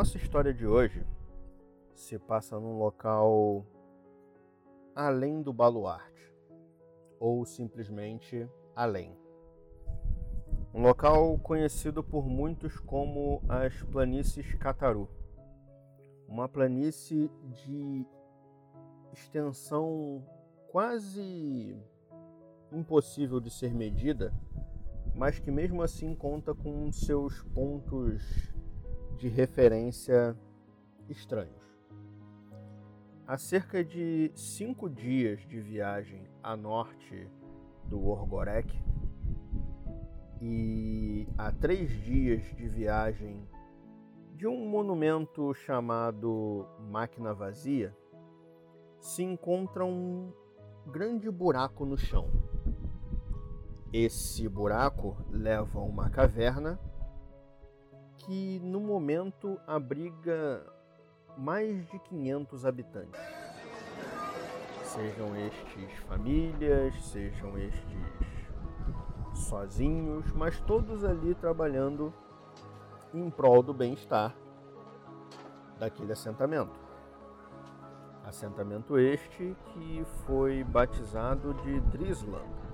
Nossa história de hoje se passa num local além do baluarte, ou simplesmente além. Um local conhecido por muitos como as planícies Cataru. Uma planície de extensão quase impossível de ser medida, mas que mesmo assim conta com seus pontos de referência estranhos. Há cerca de cinco dias de viagem a norte do Orgorek e há três dias de viagem de um monumento chamado Máquina Vazia, se encontra um grande buraco no chão. Esse buraco leva a uma caverna que no momento abriga mais de 500 habitantes. Sejam estes famílias, sejam estes sozinhos, mas todos ali trabalhando em prol do bem-estar daquele assentamento. Assentamento este que foi batizado de Drisland.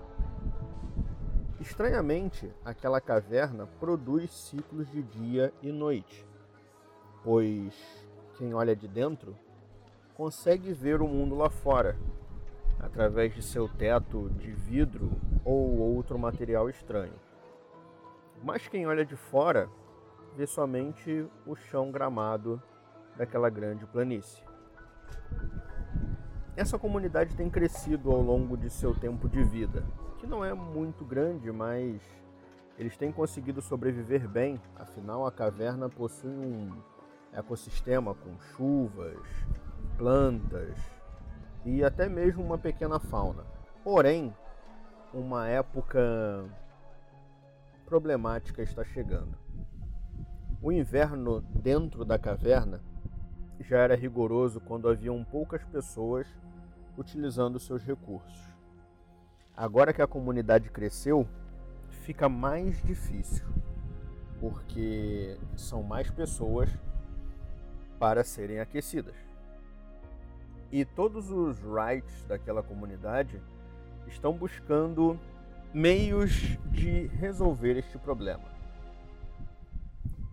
Estranhamente, aquela caverna produz ciclos de dia e noite, pois quem olha de dentro consegue ver o mundo lá fora, através de seu teto de vidro ou outro material estranho. Mas quem olha de fora vê somente o chão gramado daquela grande planície. Essa comunidade tem crescido ao longo de seu tempo de vida, que não é muito grande, mas eles têm conseguido sobreviver bem, afinal a caverna possui um ecossistema com chuvas, plantas e até mesmo uma pequena fauna. Porém, uma época problemática está chegando. O inverno dentro da caverna já era rigoroso quando haviam poucas pessoas utilizando seus recursos. Agora que a comunidade cresceu, fica mais difícil, porque são mais pessoas para serem aquecidas. E todos os rights daquela comunidade estão buscando meios de resolver este problema.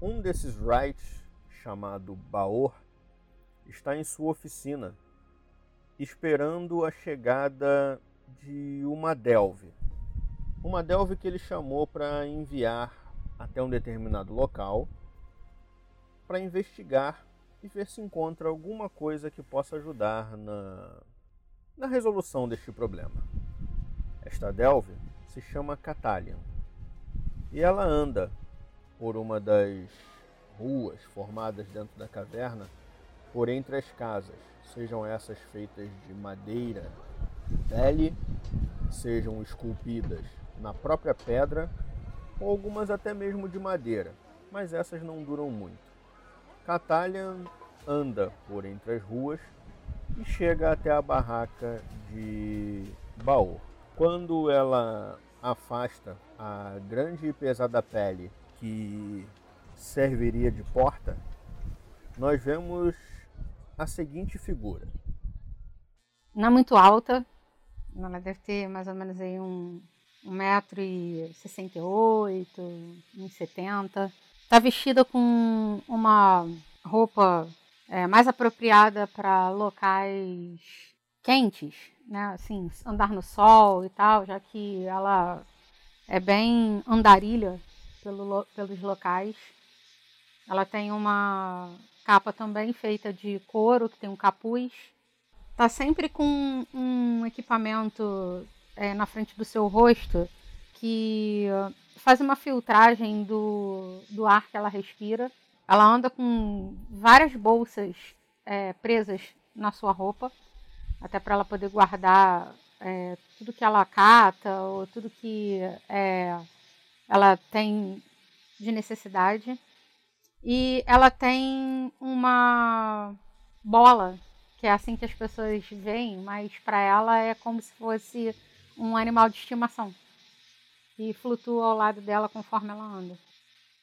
Um desses rights, chamado Baor, está em sua oficina, esperando a chegada de uma Delve. Uma Delve que ele chamou para enviar até um determinado local para investigar e ver se encontra alguma coisa que possa ajudar na, na resolução deste problema. Esta Delve se chama Catalian e ela anda por uma das ruas formadas dentro da caverna por entre as casas, sejam essas feitas de madeira, pele, sejam esculpidas na própria pedra ou algumas até mesmo de madeira, mas essas não duram muito. Catalian anda por entre as ruas e chega até a barraca de Baor. Quando ela afasta a grande e pesada pele que serviria de porta, nós vemos a seguinte figura. Não é muito alta, ela deve ter mais ou menos aí um, um metro e sessenta e oito, um setenta está vestida com uma roupa é, mais apropriada para locais quentes, né? Assim, andar no sol e tal, já que ela é bem andarilha pelo, pelos locais. Ela tem uma capa também feita de couro, que tem um capuz. Está sempre com um equipamento é, na frente do seu rosto que faz uma filtragem do, do ar que ela respira. Ela anda com várias bolsas é, presas na sua roupa, até para ela poder guardar é, tudo que ela cata ou tudo que é, ela tem de necessidade. E ela tem uma bola, que é assim que as pessoas veem, mas para ela é como se fosse um animal de estimação e flutua ao lado dela conforme ela anda.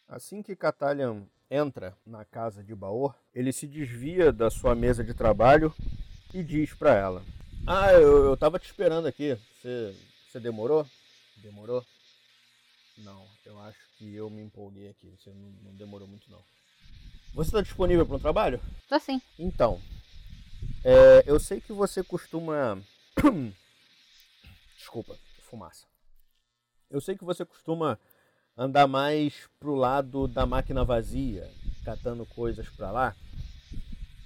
Assim que Catalian entra na casa de Baor, ele se desvia da sua mesa de trabalho e diz para ela: Ah, eu, eu tava te esperando aqui. Você, você demorou? Demorou? Não, eu acho que eu me empolguei aqui. Você não, não demorou muito, não. Você está disponível para um trabalho? Tô sim. Então, é, eu sei que você costuma. Desculpa, fumaça. Eu sei que você costuma andar mais pro lado da máquina vazia, catando coisas para lá.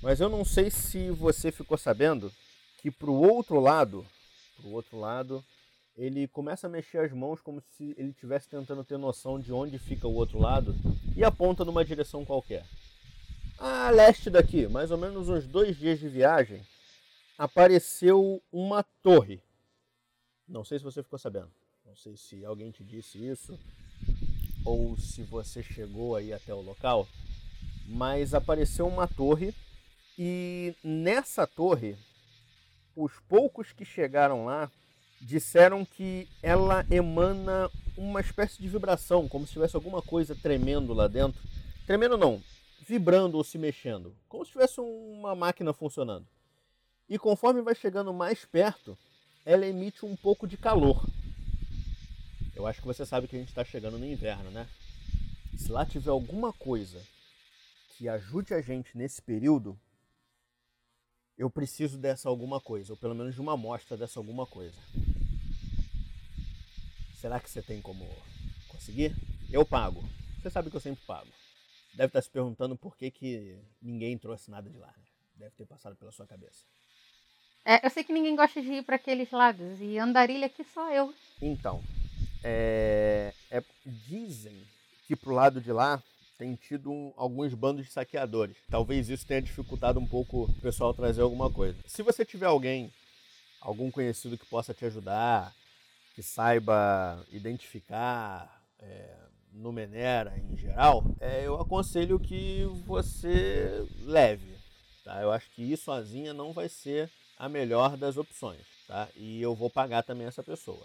Mas eu não sei se você ficou sabendo que pro outro lado, pro outro lado, ele começa a mexer as mãos como se ele estivesse tentando ter noção de onde fica o outro lado e aponta numa direção qualquer. A leste daqui, mais ou menos uns dois dias de viagem, apareceu uma torre. Não sei se você ficou sabendo. Não sei se alguém te disse isso ou se você chegou aí até o local, mas apareceu uma torre e nessa torre, os poucos que chegaram lá disseram que ela emana uma espécie de vibração, como se tivesse alguma coisa tremendo lá dentro. Tremendo não, vibrando ou se mexendo, como se tivesse uma máquina funcionando. E conforme vai chegando mais perto, ela emite um pouco de calor. Eu acho que você sabe que a gente está chegando no inverno, né? Se lá tiver alguma coisa que ajude a gente nesse período, eu preciso dessa alguma coisa, ou pelo menos de uma amostra dessa alguma coisa. Será que você tem como conseguir? Eu pago. Você sabe que eu sempre pago. Deve estar se perguntando por que, que ninguém trouxe nada de lá. Né? Deve ter passado pela sua cabeça. É, eu sei que ninguém gosta de ir para aqueles lados. E andarilha aqui só eu. Então, é, é, dizem que pro lado de lá tem tido um, alguns bandos de saqueadores. Talvez isso tenha dificultado um pouco o pessoal trazer alguma coisa. Se você tiver alguém, algum conhecido que possa te ajudar, que saiba identificar é, Numenera em geral, é, eu aconselho que você leve. Tá? Eu acho que ir sozinha não vai ser a melhor das opções. Tá? E eu vou pagar também essa pessoa.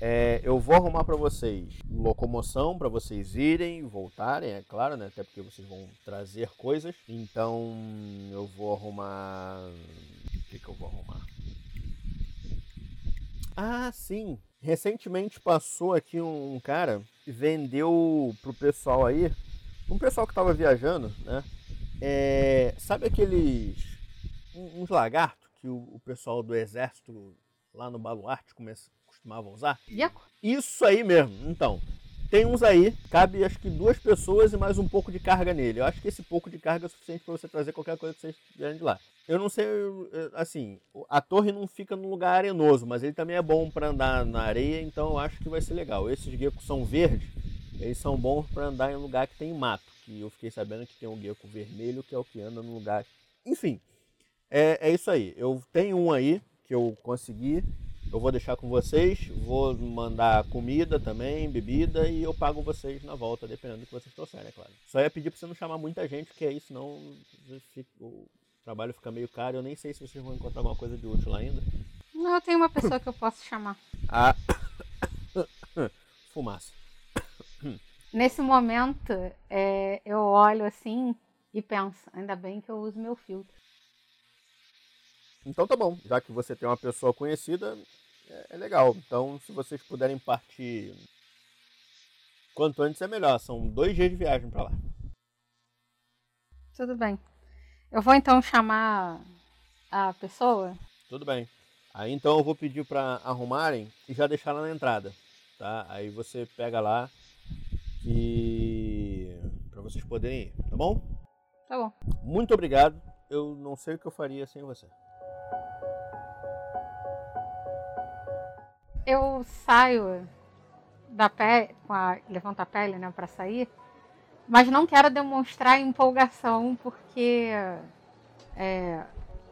É, eu vou arrumar para vocês locomoção para vocês irem e voltarem, é claro, né? Até porque vocês vão trazer coisas. Então eu vou arrumar. O que, que eu vou arrumar? Ah, sim. Recentemente passou aqui um cara vendeu pro pessoal aí, um pessoal que tava viajando, né? É, sabe aqueles. uns lagartos que o, o pessoal do exército lá no Baluarte começa, costumavam usar? Isso aí mesmo. Então, tem uns aí, cabe acho que duas pessoas e mais um pouco de carga nele. Eu acho que esse pouco de carga é suficiente para você trazer qualquer coisa que vocês tiverem de lá. Eu não sei, assim, a torre não fica num lugar arenoso, mas ele também é bom para andar na areia, então eu acho que vai ser legal. Esses geckos são verdes, eles são bons para andar em lugar que tem mato. Que eu fiquei sabendo que tem um gecko vermelho que é o que anda no lugar. Enfim, é, é isso aí. Eu tenho um aí que eu consegui eu vou deixar com vocês, vou mandar comida também, bebida e eu pago vocês na volta, dependendo do que vocês trouxerem, é claro. Só ia pedir para você não chamar muita gente, porque aí senão o trabalho fica meio caro. Eu nem sei se vocês vão encontrar alguma coisa de útil lá ainda. Não, eu tenho uma pessoa que eu posso chamar. Ah. Fumaça. Nesse momento, é, eu olho assim e penso, ainda bem que eu uso meu filtro. Então tá bom, já que você tem uma pessoa conhecida, é, é legal. Então, se vocês puderem partir quanto antes é melhor. São dois dias de viagem para lá. Tudo bem. Eu vou então chamar a pessoa. Tudo bem. Aí então eu vou pedir para arrumarem e já deixar lá na entrada, tá? Aí você pega lá e para vocês poderem ir, tá bom? Tá bom. Muito obrigado. Eu não sei o que eu faria sem você. Eu saio da pele, com a, levanto a pele, né, para sair, mas não quero demonstrar empolgação porque é,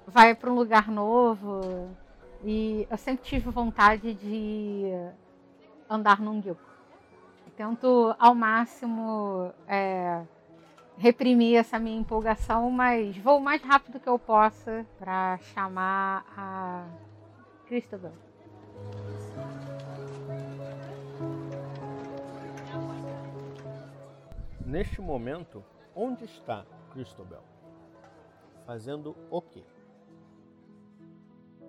vai para um lugar novo e eu sempre tive vontade de andar num guilco. Tento ao máximo é, reprimir essa minha empolgação, mas vou o mais rápido que eu possa para chamar a Christopher. Neste momento, Onde está Christobel? Fazendo o quê?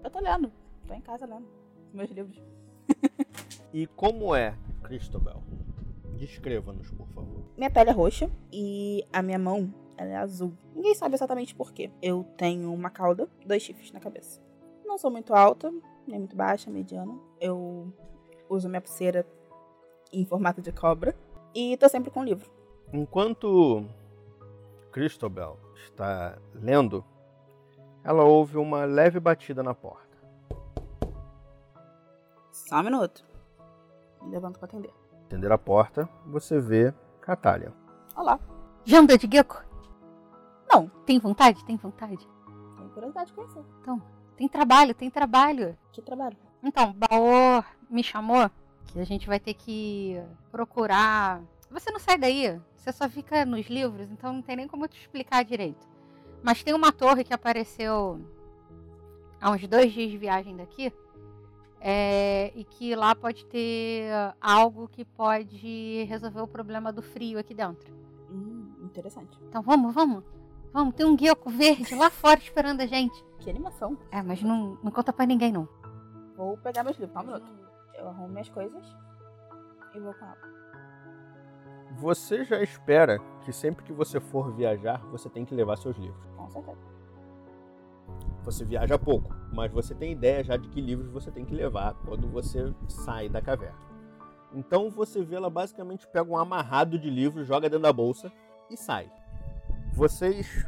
Eu tô lendo. Tô em casa lendo meus livros. E como é Christobel? Descreva-nos, por favor. Minha pele é roxa e a minha mão ela é azul. Ninguém sabe exatamente por quê. Eu tenho uma cauda, dois chifres na cabeça. Não sou muito alta, nem muito baixa, mediana. Eu uso minha pulseira em formato de cobra e tô sempre com um livro. Enquanto Christobel está lendo, ela ouve uma leve batida na porta. Só um minuto. Me levanto pra atender. Atender a porta, você vê Catalia. Olá. Janda de gecko? Não. Tem vontade? Tem vontade? Tenho curiosidade de conhecer. Tem trabalho, tem trabalho. Que trabalho? Então, Baor me chamou que a gente vai ter que procurar. Você não sai daí, você só fica nos livros, então não tem nem como eu te explicar direito. Mas tem uma torre que apareceu há uns dois dias de viagem daqui. é, e que lá pode ter algo que pode resolver o problema do frio aqui dentro. Hum, interessante. Então vamos, vamos. Vamos, tem um guioco verde lá fora esperando a gente. Que animação. É, mas não, não conta pra ninguém, não. Vou pegar meus livros. Só um minuto. Eu arrumo minhas coisas e vou com ela. Você já espera que sempre que você for viajar, você tem que levar seus livros. Com certeza. Você viaja pouco, mas você tem ideia já de que livros você tem que levar quando você sai da caverna. Então você vê ela basicamente pega um amarrado de livros, joga dentro da bolsa e sai. Vocês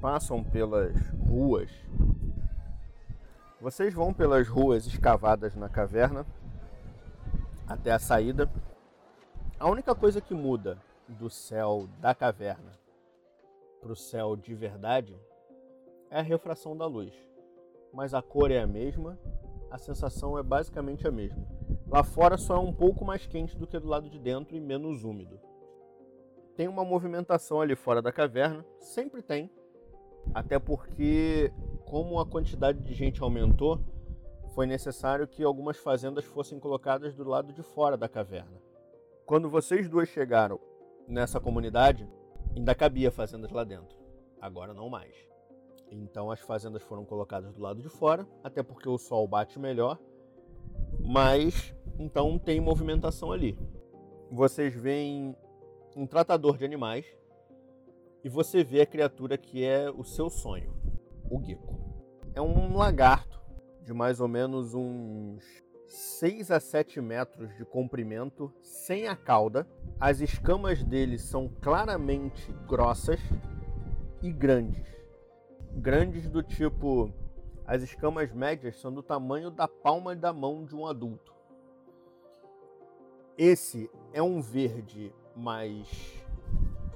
passam pelas ruas. Vocês vão pelas ruas escavadas na caverna até a saída. A única coisa que muda do céu da caverna para o céu de verdade é a refração da luz. Mas a cor é a mesma, a sensação é basicamente a mesma. Lá fora só é um pouco mais quente do que do lado de dentro e menos úmido. Tem uma movimentação ali fora da caverna, sempre tem, até porque, como a quantidade de gente aumentou, foi necessário que algumas fazendas fossem colocadas do lado de fora da caverna. Quando vocês duas chegaram nessa comunidade, ainda cabia fazendas lá dentro. Agora não mais. Então as fazendas foram colocadas do lado de fora, até porque o sol bate melhor. Mas então tem movimentação ali. Vocês veem um tratador de animais e você vê a criatura que é o seu sonho, o gecko. É um lagarto de mais ou menos uns 6 a 7 metros de comprimento, sem a cauda. As escamas dele são claramente grossas e grandes. Grandes do tipo. As escamas médias são do tamanho da palma da mão de um adulto. Esse é um verde mais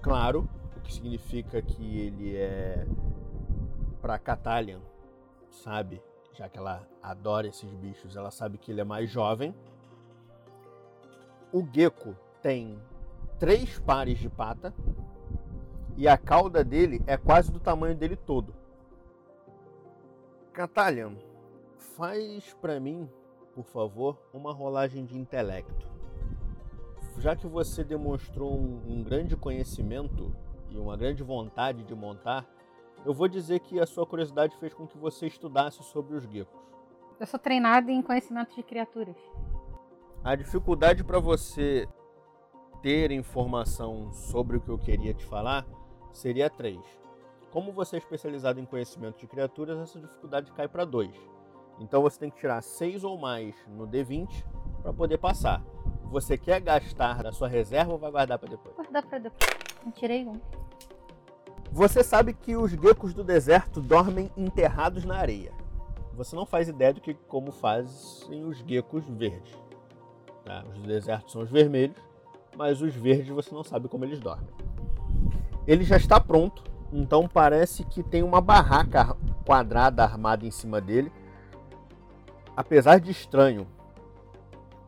claro, o que significa que ele é para Catalian, sabe? Já que ela adora esses bichos, ela sabe que ele é mais jovem. O gecko tem três pares de pata e a cauda dele é quase do tamanho dele todo. Catalian, faz para mim, por favor, uma rolagem de intelecto. Já que você demonstrou um, um grande conhecimento e uma grande vontade de montar, eu vou dizer que a sua curiosidade fez com que você estudasse sobre os geckos. Eu sou treinada em conhecimento de criaturas. A dificuldade para você ter informação sobre o que eu queria te falar seria 3. Como você é especializado em conhecimento de criaturas, essa dificuldade cai para 2. Então você tem que tirar 6 ou mais no D20 para poder passar. Você quer gastar da sua reserva ou vai guardar para depois? Guardar pra depois. Eu tirei um. Você sabe que os geckos do deserto dormem enterrados na areia. Você não faz ideia do que como fazem os geckos verdes. tá? Os do deserto são os vermelhos, mas os verdes você não sabe como eles dormem. Ele já está pronto, então parece que tem uma barraca quadrada armada em cima dele. Apesar de estranho,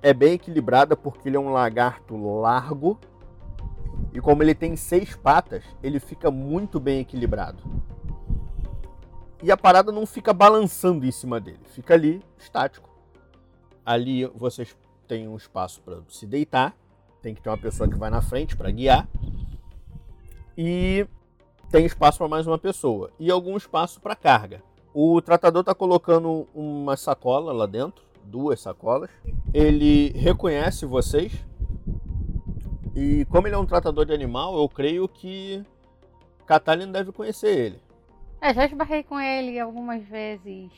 é bem equilibrada porque ele é um lagarto largo e como ele tem seis patas, ele fica muito bem equilibrado. E a parada não fica balançando em cima dele, fica ali estático. Ali vocês têm um espaço para se deitar, tem que ter uma pessoa que vai na frente para guiar. e tem espaço para mais uma pessoa e algum espaço para carga. O tratador está colocando uma sacola lá dentro, duas sacolas. Ele reconhece vocês e como ele é um tratador de animal, eu creio que Catalina deve conhecer ele. É, já esbarrei com ele algumas vezes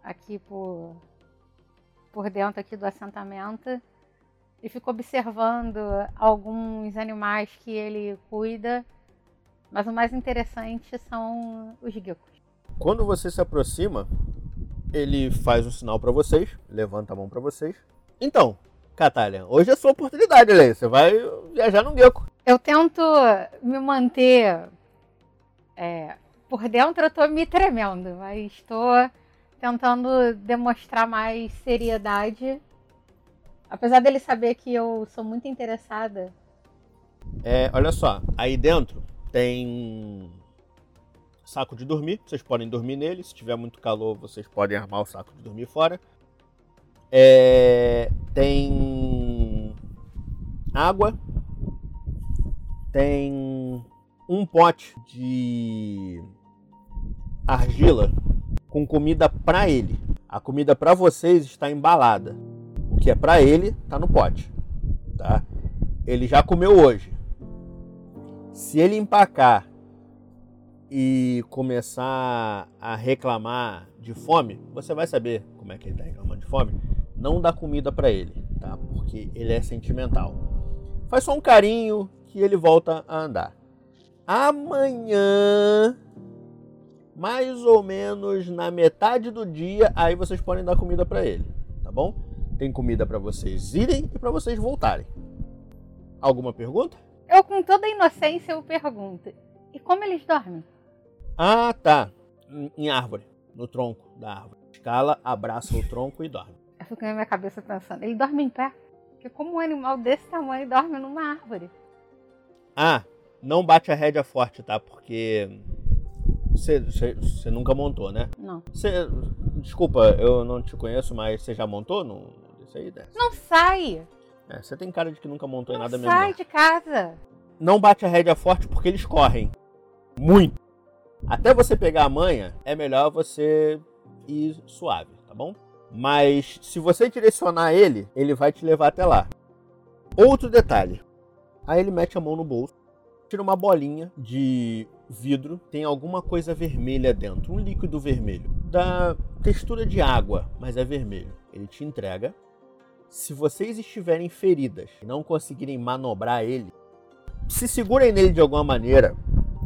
aqui por, por dentro aqui do assentamento e fico observando alguns animais que ele cuida, mas o mais interessante são os geckos. Quando você se aproxima, ele faz um sinal para vocês, levanta a mão para vocês. Então, Catalina, hoje é a sua oportunidade, Lei. Você vai viajar no gecko. Eu tento me manter é, por dentro, eu tô me tremendo, mas estou tentando demonstrar mais seriedade. Apesar dele saber que eu sou muito interessada. É, olha só, aí dentro tem saco de dormir, vocês podem dormir nele. Se tiver muito calor, vocês podem armar o saco de dormir fora. É, tem água, tem um pote de argila com comida para ele. A comida para vocês está embalada. O que é para ele está no pote, tá? Ele já comeu hoje. Se ele empacar e começar a reclamar de fome, você vai saber como é que ele está reclamando de fome. Não dá comida para ele, tá? Porque ele é sentimental. Faz só um carinho que ele volta a andar. Amanhã mais ou menos na metade do dia, aí vocês podem dar comida para ele, tá bom? Tem comida para vocês irem e para vocês voltarem. Alguma pergunta? Eu, com toda a inocência, eu pergunto: e como eles dormem? Ah, tá. Em árvore, no tronco da árvore. Escala, abraça o tronco e dorme. Fico na minha cabeça pensando: ele dorme em pé? Porque como um animal desse tamanho dorme numa árvore? Ah, não bate a rédea forte, tá? Porque você nunca montou, né? Não. Cê, desculpa, eu não te conheço, mas você já montou desse aí? Desse? Não sai! Você é, tem cara de que nunca montou não em nada mesmo. Sai de casa! Não bate a rédea forte porque eles correm. Muito. Até você pegar a manha, é melhor você ir suave, tá bom? Mas se você direcionar ele, ele vai te levar até lá. Outro detalhe. Aí ele mete a mão no bolso, tira uma bolinha de vidro tem alguma coisa vermelha dentro, um líquido vermelho, da textura de água, mas é vermelho. Ele te entrega. Se vocês estiverem feridas e não conseguirem manobrar ele, se segurem nele de alguma maneira,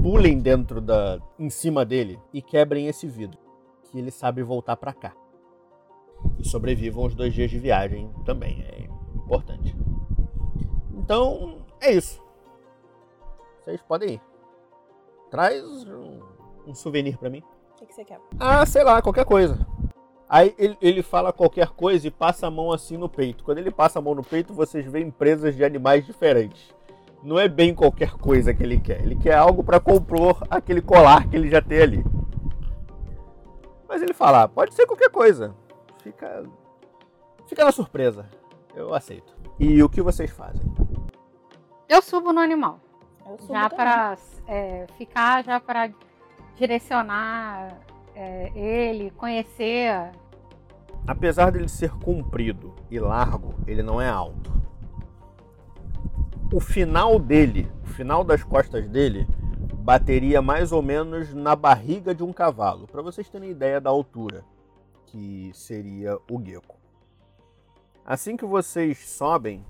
pulem dentro da em cima dele e quebrem esse vidro, que ele sabe voltar para cá. Sobrevivam os dois dias de viagem também, é importante. Então, é isso. Vocês podem ir. Traz um, um souvenir para mim. O que, que, você quer? Ah, sei lá, qualquer coisa. Aí ele, ele fala qualquer coisa e passa a mão assim no peito. Quando ele passa a mão no peito, vocês veem presas de animais diferentes. Não é bem qualquer coisa que ele quer. Ele quer algo para compor aquele colar que ele já tem ali. Mas ele fala, ah, pode ser qualquer coisa. Fica, fica na surpresa. Eu aceito. E o que vocês fazem? Eu subo no animal. Eu subo já para é, ficar, já para direcionar é, ele, conhecer. Apesar dele ser comprido e largo, ele não é alto. O final dele, o final das costas dele, bateria mais ou menos na barriga de um cavalo, para vocês terem ideia da altura que seria o gecko. Assim que vocês sobem,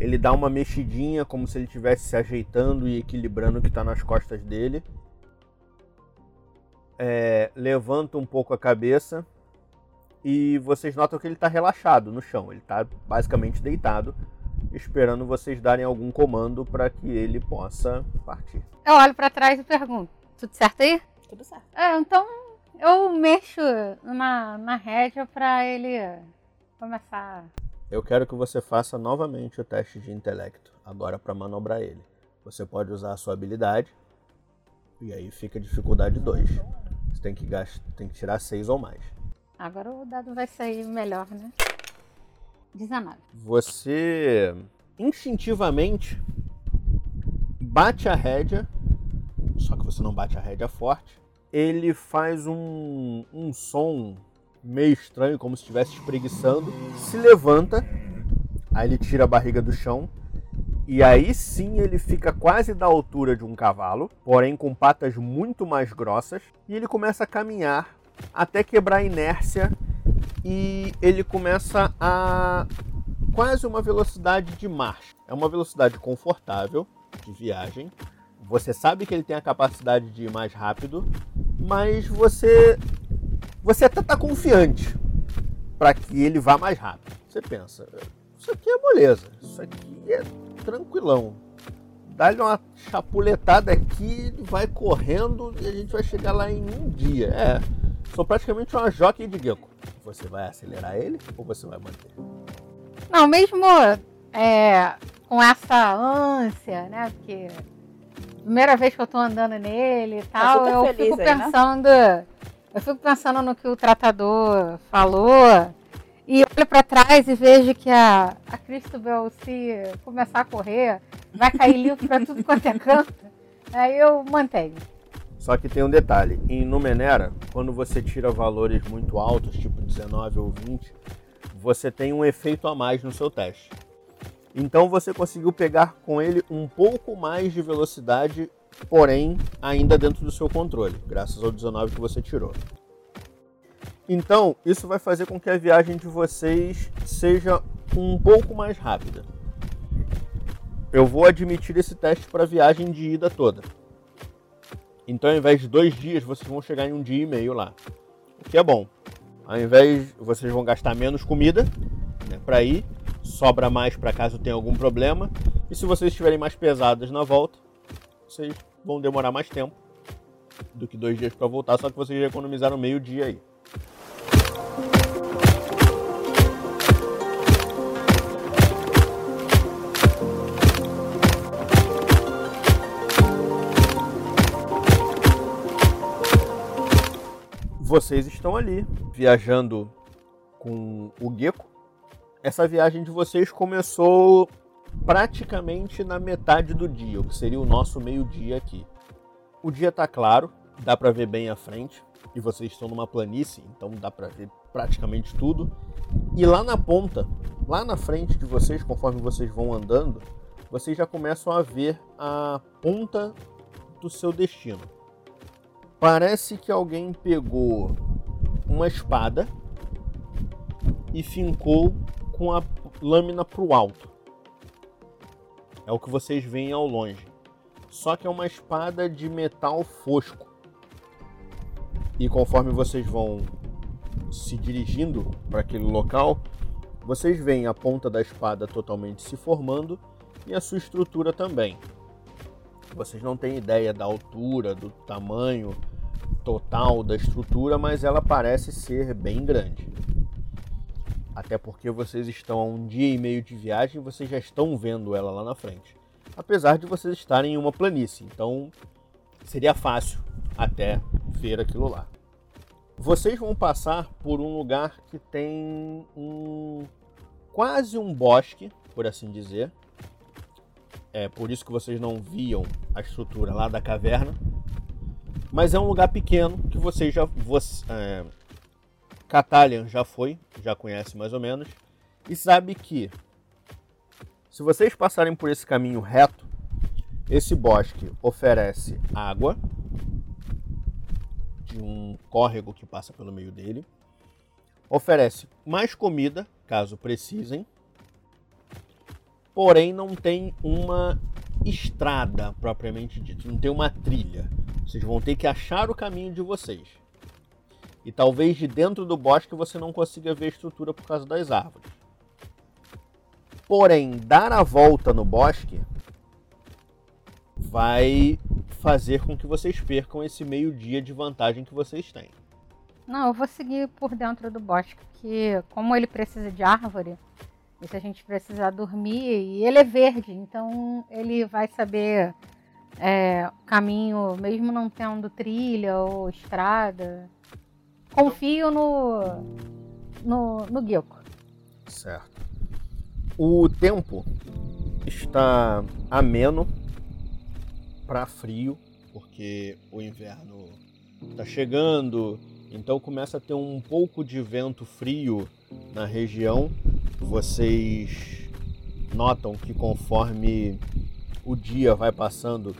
ele dá uma mexidinha, como se ele estivesse se ajeitando e equilibrando o que está nas costas dele. É, levanta um pouco a cabeça e vocês notam que ele está relaxado no chão. Ele está basicamente deitado, esperando vocês darem algum comando para que ele possa partir. Eu olho para trás e pergunto: tudo certo aí? Tudo certo. É, então eu mexo na, na rédea para ele começar eu quero que você faça novamente o teste de intelecto, agora para manobrar ele. Você pode usar a sua habilidade, e aí fica dificuldade 2. Você tem que, gastar, tem que tirar 6 ou mais. Agora o dado vai sair melhor, né? 19. Você instintivamente bate a rédea, só que você não bate a rédea forte. Ele faz um, um som meio estranho, como se estivesse espreguiçando, se levanta, aí ele tira a barriga do chão, e aí sim ele fica quase da altura de um cavalo, porém com patas muito mais grossas, e ele começa a caminhar até quebrar a inércia e ele começa a quase uma velocidade de marcha. É uma velocidade confortável de viagem. Você sabe que ele tem a capacidade de ir mais rápido, mas você você até está confiante para que ele vá mais rápido. Você pensa, isso aqui é moleza, isso aqui é tranquilão. Dá-lhe uma chapuletada aqui, vai correndo e a gente vai chegar lá em um dia. É, sou praticamente uma jockey de gecko. Você vai acelerar ele ou você vai manter? Não, mesmo é, com essa ânsia, né? Porque primeira vez que eu tô andando nele e tá tal, eu fico aí, né? pensando. Né? Eu fico pensando no que o tratador falou. E olho para trás e vejo que a, a Cristobal, se começar a correr, vai cair livro para tudo quanto é canto. Aí eu mantenho. Só que tem um detalhe: em Numenera, quando você tira valores muito altos, tipo 19 ou 20, você tem um efeito a mais no seu teste. Então você conseguiu pegar com ele um pouco mais de velocidade, porém ainda dentro do seu controle, graças ao 19 que você tirou. Então, isso vai fazer com que a viagem de vocês seja um pouco mais rápida. Eu vou admitir esse teste para a viagem de ida toda. Então, ao invés de dois dias, vocês vão chegar em um dia e meio lá. O que é bom. Ao invés, vocês vão gastar menos comida né, para ir, sobra mais para caso tenha algum problema. E se vocês estiverem mais pesadas na volta, vocês vão demorar mais tempo do que dois dias para voltar, só que vocês já economizaram meio dia aí. vocês estão ali viajando com o Gecko. Essa viagem de vocês começou praticamente na metade do dia, o que seria o nosso meio-dia aqui. O dia está claro, dá para ver bem à frente, e vocês estão numa planície, então dá para ver praticamente tudo. E lá na ponta, lá na frente de vocês, conforme vocês vão andando, vocês já começam a ver a ponta do seu destino. Parece que alguém pegou uma espada e fincou com a lâmina para o alto. É o que vocês veem ao longe. Só que é uma espada de metal fosco. E conforme vocês vão se dirigindo para aquele local, vocês veem a ponta da espada totalmente se formando e a sua estrutura também. Vocês não têm ideia da altura, do tamanho total da estrutura, mas ela parece ser bem grande. Até porque vocês estão a um dia e meio de viagem e vocês já estão vendo ela lá na frente. Apesar de vocês estarem em uma planície, então seria fácil até ver aquilo lá. Vocês vão passar por um lugar que tem um quase um bosque, por assim dizer. É por isso que vocês não viam a estrutura lá da caverna, mas é um lugar pequeno que você já. Você, é, Catalian já foi, já conhece mais ou menos. E sabe que se vocês passarem por esse caminho reto, esse bosque oferece água de um córrego que passa pelo meio dele. Oferece mais comida, caso precisem. Porém, não tem uma estrada propriamente dita, não tem uma trilha. Vocês vão ter que achar o caminho de vocês. E talvez de dentro do bosque você não consiga ver a estrutura por causa das árvores. Porém, dar a volta no bosque vai fazer com que vocês percam esse meio-dia de vantagem que vocês têm. Não, eu vou seguir por dentro do bosque, porque como ele precisa de árvore, e se a gente precisar dormir, e ele é verde, então ele vai saber é, caminho, mesmo não tendo trilha ou estrada. Confio no, no, no. Certo. O tempo está ameno, para frio, porque o inverno está chegando, então começa a ter um pouco de vento frio na região. Vocês notam que conforme o dia vai passando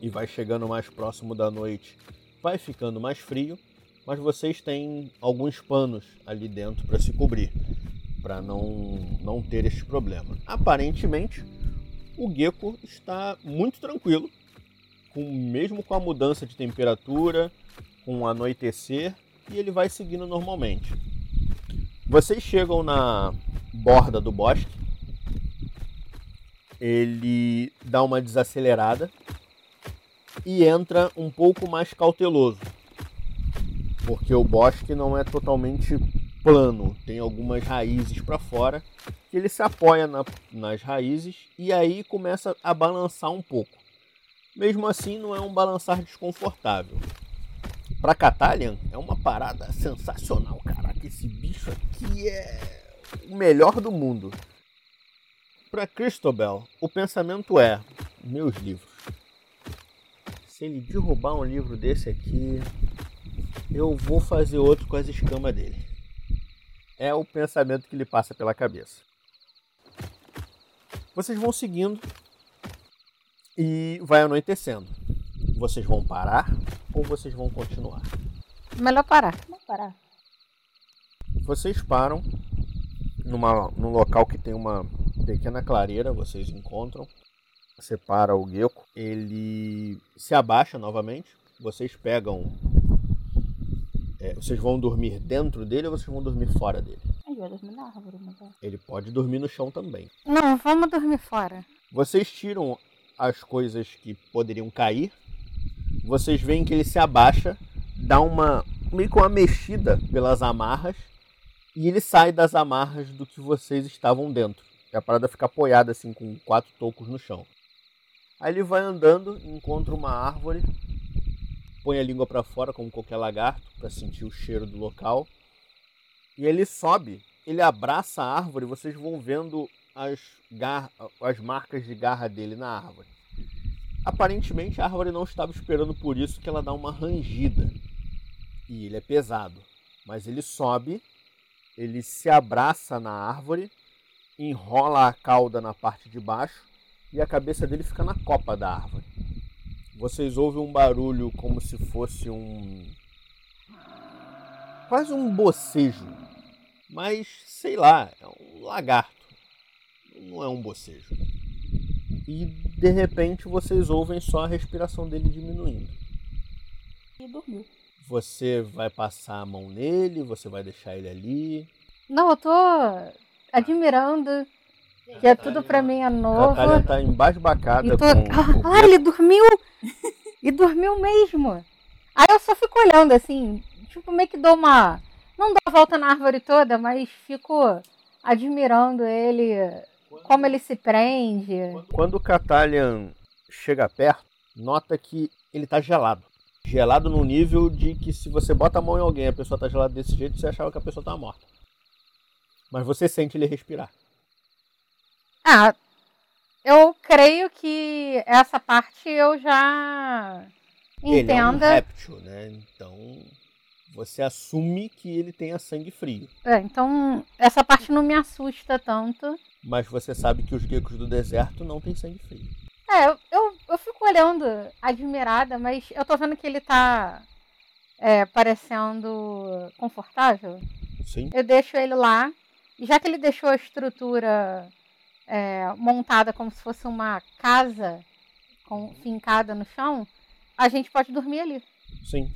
e vai chegando mais próximo da noite, vai ficando mais frio, mas vocês têm alguns panos ali dentro para se cobrir, para não, não ter este problema. Aparentemente, o gecko está muito tranquilo, com, mesmo com a mudança de temperatura, com o anoitecer, e ele vai seguindo normalmente. Vocês chegam na borda do bosque, ele dá uma desacelerada e entra um pouco mais cauteloso, porque o bosque não é totalmente plano, tem algumas raízes para fora que ele se apoia na, nas raízes e aí começa a balançar um pouco. Mesmo assim, não é um balançar desconfortável. Para Catalian é uma parada sensacional, caraca, esse bicho aqui é o melhor do mundo. Para Christobel, o pensamento é: meus livros. Se ele derrubar um livro desse aqui, eu vou fazer outro com as escamas dele. É o pensamento que lhe passa pela cabeça. Vocês vão seguindo e vai anoitecendo. Vocês vão parar ou vocês vão continuar? Melhor parar. Vamos parar. Vocês param numa, num local que tem uma pequena clareira, vocês encontram. Separa o gecko. Ele se abaixa novamente. Vocês pegam. É, vocês vão dormir dentro dele ou vocês vão dormir fora dele? Gente vai dormir na árvore, mas é. Ele pode dormir no chão também. Não, vamos dormir fora. Vocês tiram as coisas que poderiam cair. Vocês veem que ele se abaixa, dá uma meio que uma mexida pelas amarras e ele sai das amarras do que vocês estavam dentro. E a parada fica apoiada assim com quatro tocos no chão. Aí ele vai andando, encontra uma árvore, põe a língua para fora como qualquer lagarto para sentir o cheiro do local. E ele sobe, ele abraça a árvore, vocês vão vendo as, gar... as marcas de garra dele na árvore. Aparentemente a árvore não estava esperando por isso que ela dá uma rangida. E ele é pesado, mas ele sobe, ele se abraça na árvore, enrola a cauda na parte de baixo e a cabeça dele fica na copa da árvore. Vocês ouvem um barulho como se fosse um quase um bocejo, mas sei lá, é um lagarto. Não é um bocejo. E de repente vocês ouvem só a respiração dele diminuindo. E dormiu. Você vai passar a mão nele, você vai deixar ele ali. Não, eu tô admirando. Que é tudo pra mim é novo. Catália tá embasbacada E tô... com, Ah, ele dormiu! E dormiu mesmo. Aí eu só fico olhando assim, tipo, meio que dou uma. Não dou a volta na árvore toda, mas fico admirando ele, como ele se prende. Quando o Catalian chega perto, nota que ele tá gelado. Gelado no nível de que se você bota a mão em alguém e a pessoa tá gelada desse jeito, você achava que a pessoa tá morta. Mas você sente ele respirar. Ah, eu creio que essa parte eu já Ele é um réptil, né? Então você assume que ele tenha sangue frio. É, então essa parte não me assusta tanto. Mas você sabe que os geckos do deserto não têm sangue frio. É, eu, eu, eu fico olhando, admirada, mas eu tô vendo que ele tá é, parecendo confortável. Sim. Eu deixo ele lá. E já que ele deixou a estrutura é, montada como se fosse uma casa com, fincada no chão, a gente pode dormir ali. Sim.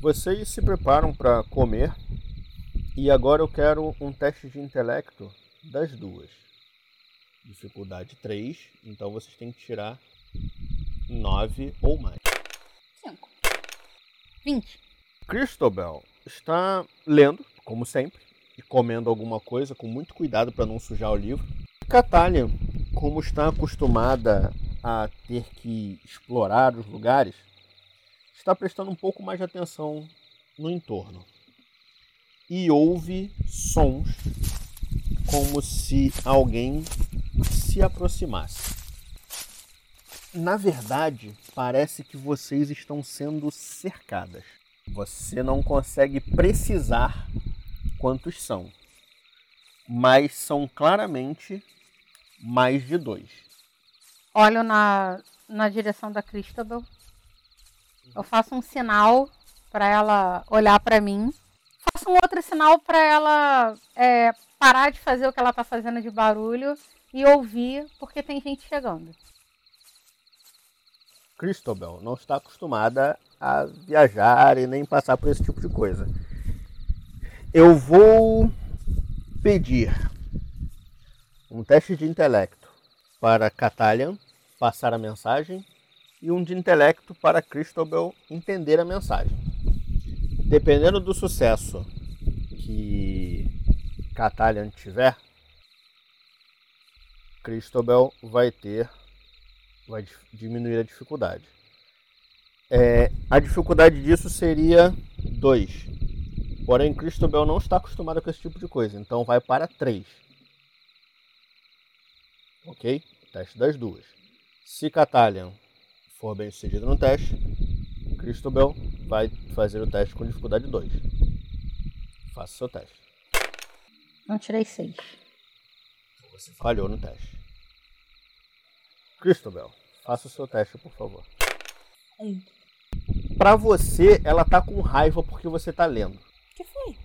Vocês se preparam para comer e agora eu quero um teste de intelecto das duas. Dificuldade 3, então vocês têm que tirar 9 ou mais. Cinco. 20. Christobel está lendo, como sempre, e comendo alguma coisa com muito cuidado para não sujar o livro. Catalia, como está acostumada a ter que explorar os lugares, está prestando um pouco mais de atenção no entorno. E ouve sons como se alguém se aproximasse. Na verdade, parece que vocês estão sendo cercadas. Você não consegue precisar quantos são, mas são claramente mais de dois. Olho na, na direção da Cristabel. Eu faço um sinal para ela olhar para mim. Faço um outro sinal para ela é, parar de fazer o que ela está fazendo de barulho e ouvir, porque tem gente chegando. Cristobal não está acostumada a viajar e nem passar por esse tipo de coisa. Eu vou pedir um teste de intelecto para Catalian passar a mensagem e um de intelecto para Cristobal entender a mensagem. Dependendo do sucesso que Catalian tiver, Cristobal vai ter vai diminuir a dificuldade. É, a dificuldade disso seria 2. Porém, Cristobal não está acostumado com esse tipo de coisa, então vai para 3. Ok? Teste das duas. Se Catalian for bem sucedido no teste, Cristobal vai fazer o teste com dificuldade 2. Faça seu teste. Não tirei 6. Você falhou no teste. Cristobal, faça o seu teste, por favor. Um. Pra você, ela tá com raiva porque você tá lendo. O que foi?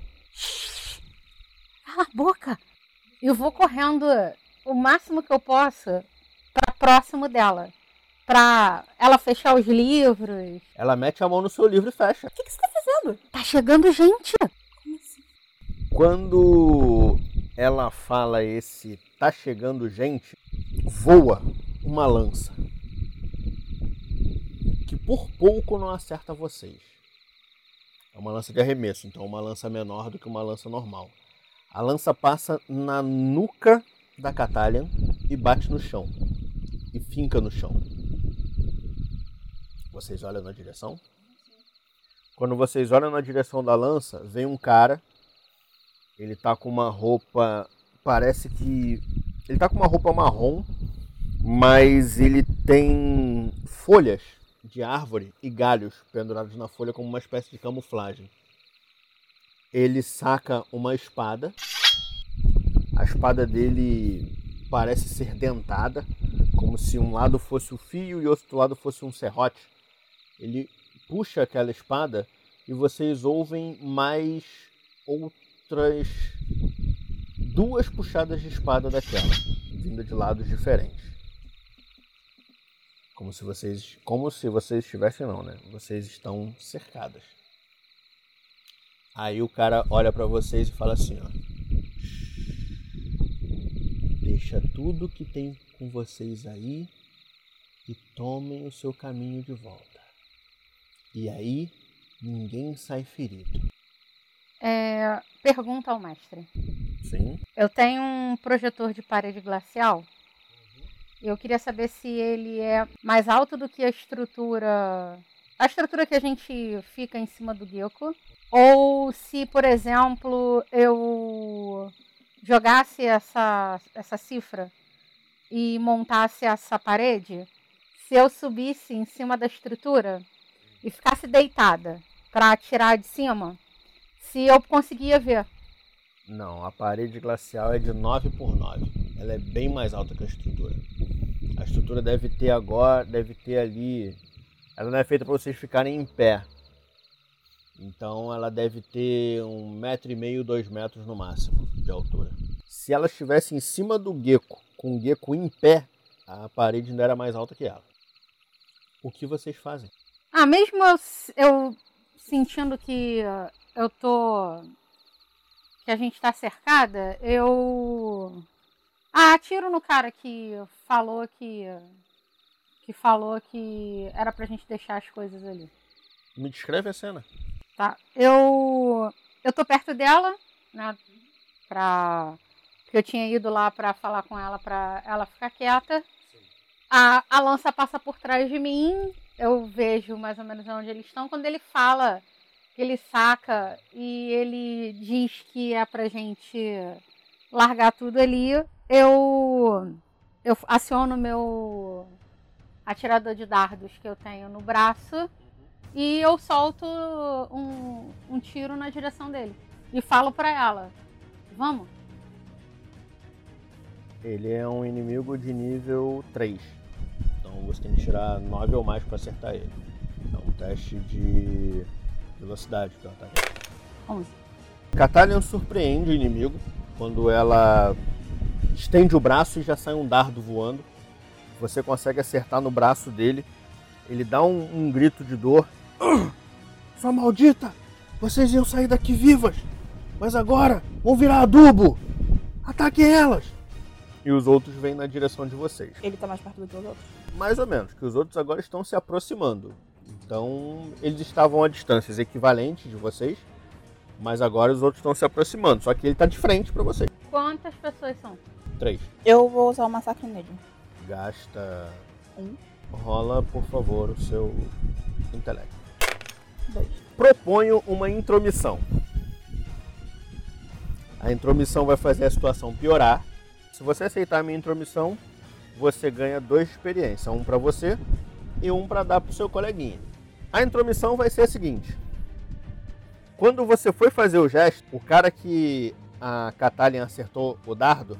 Cala a boca! Eu vou correndo o máximo que eu posso para próximo dela. Pra ela fechar os livros. Ela mete a mão no seu livro e fecha. O que, que você tá fazendo? Tá chegando gente! Como assim? Quando ela fala esse tá chegando gente, voa uma lança que por pouco não acerta vocês. É uma lança de arremesso, então é uma lança menor do que uma lança normal. A lança passa na nuca da Catalian e bate no chão. E finca no chão. Vocês olham na direção? Quando vocês olham na direção da lança, vem um cara. Ele tá com uma roupa. Parece que. Ele tá com uma roupa marrom, mas ele tem folhas de árvore e galhos pendurados na folha como uma espécie de camuflagem. Ele saca uma espada. A espada dele parece ser dentada, como se um lado fosse o fio e outro lado fosse um serrote. Ele puxa aquela espada e vocês ouvem mais outras duas puxadas de espada daquela, vinda de lados diferentes. Como se vocês, como se vocês estivessem não, né? Vocês estão cercadas. Aí o cara olha para vocês e fala assim, ó. Deixa tudo que tem com vocês aí e tomem o seu caminho de volta. E aí ninguém sai ferido. É, pergunta ao mestre. Sim. Eu tenho um projetor de parede glacial. Eu queria saber se ele é mais alto do que a estrutura. A estrutura que a gente fica em cima do gecko. Ou se, por exemplo, eu jogasse essa, essa cifra e montasse essa parede, se eu subisse em cima da estrutura e ficasse deitada para tirar de cima, se eu conseguia ver. Não, a parede glacial é de 9 por 9. Ela é bem mais alta que a estrutura. A estrutura deve ter agora, deve ter ali. Ela não é feita para vocês ficarem em pé. Então ela deve ter um metro e meio, dois metros no máximo de altura. Se ela estivesse em cima do gecko, com o gecko em pé, a parede ainda era mais alta que ela. O que vocês fazem? Ah, mesmo eu, eu sentindo que uh, eu tô. que a gente tá cercada, eu. Ah, atiro no cara que falou que. que falou que era pra gente deixar as coisas ali. Me descreve a cena. Tá. Eu. Eu tô perto dela, né? Pra. Porque eu tinha ido lá pra falar com ela pra ela ficar quieta. A, a lança passa por trás de mim. Eu vejo mais ou menos onde eles estão. Quando ele fala ele saca e ele diz que é pra gente largar tudo ali, eu eu aciono meu atirador de dardos que eu tenho no braço e eu solto um, um tiro na direção dele. E falo pra ela: Vamos. Ele é um inimigo de nível 3. Então você tem que tirar 9 ou mais para acertar ele. É um teste de velocidade que ataque. 11. Catalion surpreende o inimigo quando ela estende o braço e já sai um dardo voando. Você consegue acertar no braço dele. Ele dá um, um grito de dor. "Ah! Sua maldita! Vocês iam sair daqui vivas! Mas agora vão virar adubo! Ataquem elas! E os outros vêm na direção de vocês. Ele tá mais perto do que os outros. Mais ou menos, que os outros agora estão se aproximando. Então, eles estavam a distâncias equivalentes de vocês, mas agora os outros estão se aproximando. Só que ele está de frente para vocês. Quantas pessoas são? Três. Eu vou usar o massacre nele. Gasta. Um. Rola, por favor, o seu intelecto. Proponho uma intromissão. A intromissão vai fazer a situação piorar. Se você aceitar a minha intromissão, você ganha dois de experiência, um para você e um para dar para o seu coleguinha. A intromissão vai ser a seguinte: quando você foi fazer o gesto, o cara que a Catalin acertou o dardo,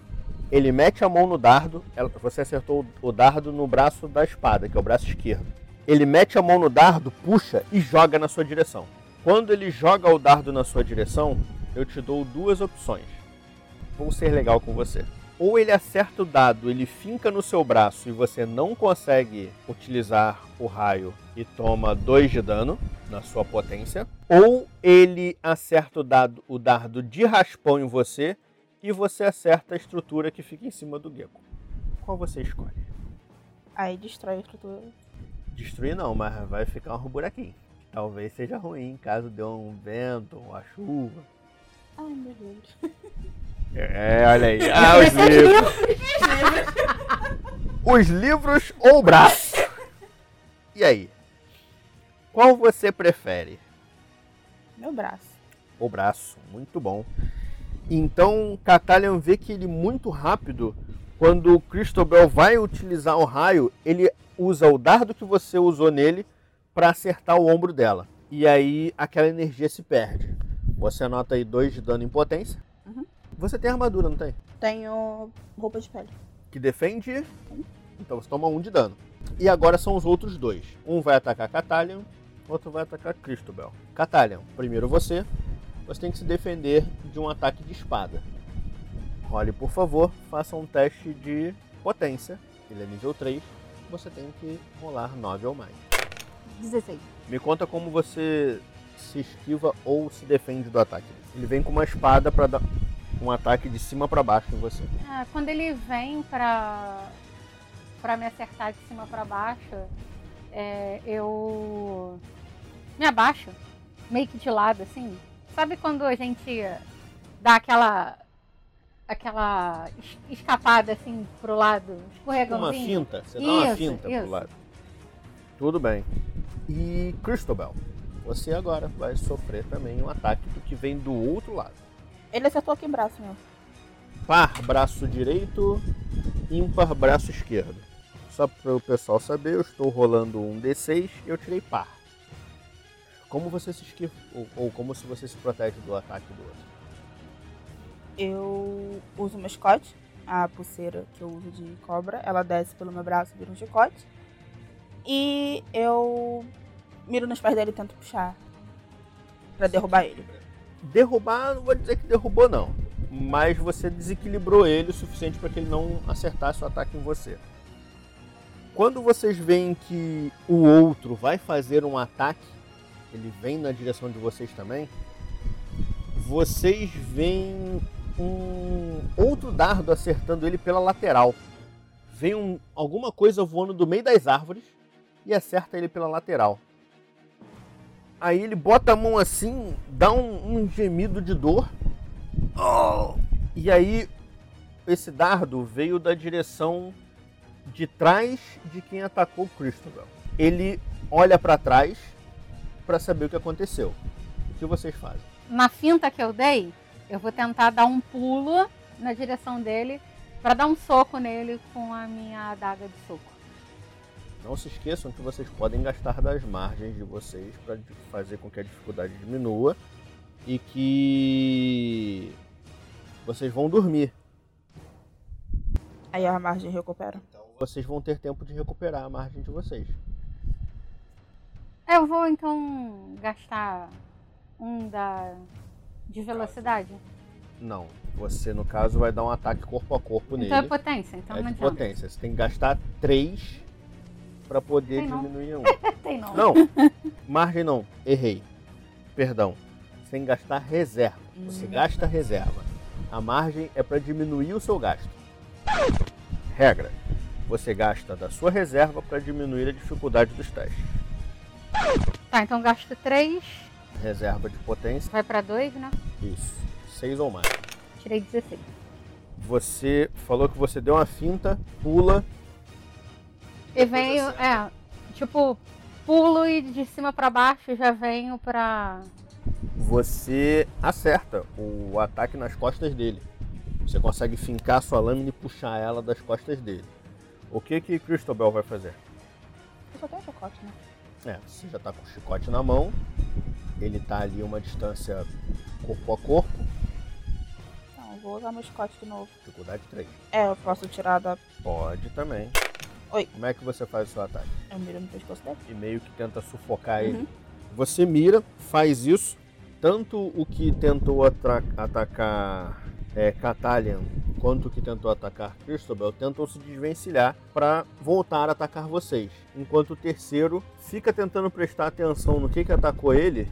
ele mete a mão no dardo, você acertou o dardo no braço da espada, que é o braço esquerdo. Ele mete a mão no dardo, puxa e joga na sua direção. Quando ele joga o dardo na sua direção, eu te dou duas opções. Vou ser legal com você. Ou ele acerta o dado, ele finca no seu braço e você não consegue utilizar o raio e toma 2 de dano na sua potência. Ou ele acerta o, dado, o dardo de raspão em você e você acerta a estrutura que fica em cima do gecko. Qual você escolhe? Aí destrói a estrutura. Destruir não, mas vai ficar um buraquinho. Talvez seja ruim caso dê um vento, uma chuva. Ai, meu Deus. É, olha aí. Ah, os livros. Os livros ou o braço? E aí? Qual você prefere? Meu braço. O braço, muito bom. Então, Catalion vê que ele muito rápido, quando o Cristobal vai utilizar o raio, ele usa o dardo que você usou nele para acertar o ombro dela. E aí aquela energia se perde. Você anota aí dois de dano em potência. Uhum. Você tem armadura, não tem? Tenho roupa de pele. que defende. Então você toma um de dano. E agora são os outros dois. Um vai atacar Catalion, outro vai atacar Cristobal. Catalion, primeiro você. Você tem que se defender de um ataque de espada. Role, por favor, faça um teste de potência. Ele é nível 3. Você tem que rolar 9 ou mais. 16. Me conta como você se esquiva ou se defende do ataque. Ele vem com uma espada para dar um ataque de cima para baixo em você. Ah, quando ele vem pra, pra me acertar de cima pra baixo, é, eu me abaixo, meio que de lado, assim. Sabe quando a gente dá aquela aquela es- escapada assim pro lado, Uma escorregãozinho? finta, você dá uma Isso, finta isso. pro lado. Tudo bem. E Cristobal, você agora vai sofrer também um ataque do que vem do outro lado. Ele acertou aqui o braço, meu. Par, braço direito, ímpar, braço esquerdo. Só para o pessoal saber, eu estou rolando um D6 e eu tirei par. Como você se esquiva, ou, ou como se você se protege do ataque do outro. Eu uso meu chicote, a pulseira que eu uso de cobra. Ela desce pelo meu braço, vira um chicote. E eu miro nos pés dele e tento puxar pra derrubar ele. Derrubar, não vou dizer que derrubou não, mas você desequilibrou ele o suficiente para que ele não acertasse o ataque em você. Quando vocês veem que o outro vai fazer um ataque, ele vem na direção de vocês também, vocês veem um outro dardo acertando ele pela lateral. Vem um- alguma coisa voando do meio das árvores e acerta ele pela lateral. Aí ele bota a mão assim, dá um, um gemido de dor. Oh! E aí esse dardo veio da direção de trás de quem atacou Christopher. Ele olha pra trás pra saber o que aconteceu. O que vocês fazem? Na finta que eu dei, eu vou tentar dar um pulo na direção dele pra dar um soco nele com a minha adaga de soco. Não se esqueçam que vocês podem gastar das margens de vocês para fazer com que a dificuldade diminua e que vocês vão dormir. Aí a margem recupera. Então vocês vão ter tempo de recuperar a margem de vocês. Eu vou então gastar um da de velocidade. Não. Você, no caso, vai dar um ataque corpo a corpo Então é nele. potência, então É não de adianta. potência. Você tem que gastar 3 para poder Tem não. diminuir um. Tem não. Não, margem não. Errei. Perdão. Você tem que gastar reserva. Você gasta reserva. A margem é para diminuir o seu gasto. Regra. Você gasta da sua reserva para diminuir a dificuldade dos testes. Tá, então gasto 3, Reserva de potência. vai pra 2, né? Isso. 6 ou mais. Tirei 16. Você falou que você deu uma finta, pula. E venho, é, tipo, pulo e de cima pra baixo já venho pra. Você acerta o ataque nas costas dele. Você consegue fincar sua lâmina e puxar ela das costas dele. O que que Christobel vai fazer? Eu só tenho um chicote, né? É, você já tá com o chicote na mão. Ele tá ali uma distância corpo a corpo. Não, vou usar meu chicote de novo. Dificuldade 3. É, eu posso tirar da. Pode também. Oi. Como é que você faz o seu ataque? Eu miro no pescoço dele. E meio que tenta sufocar ele. Uhum. Você mira, faz isso. Tanto o que tentou atacar é, Catalian quanto o que tentou atacar Christobel tentam se desvencilhar para voltar a atacar vocês. Enquanto o terceiro fica tentando prestar atenção no que, que atacou ele.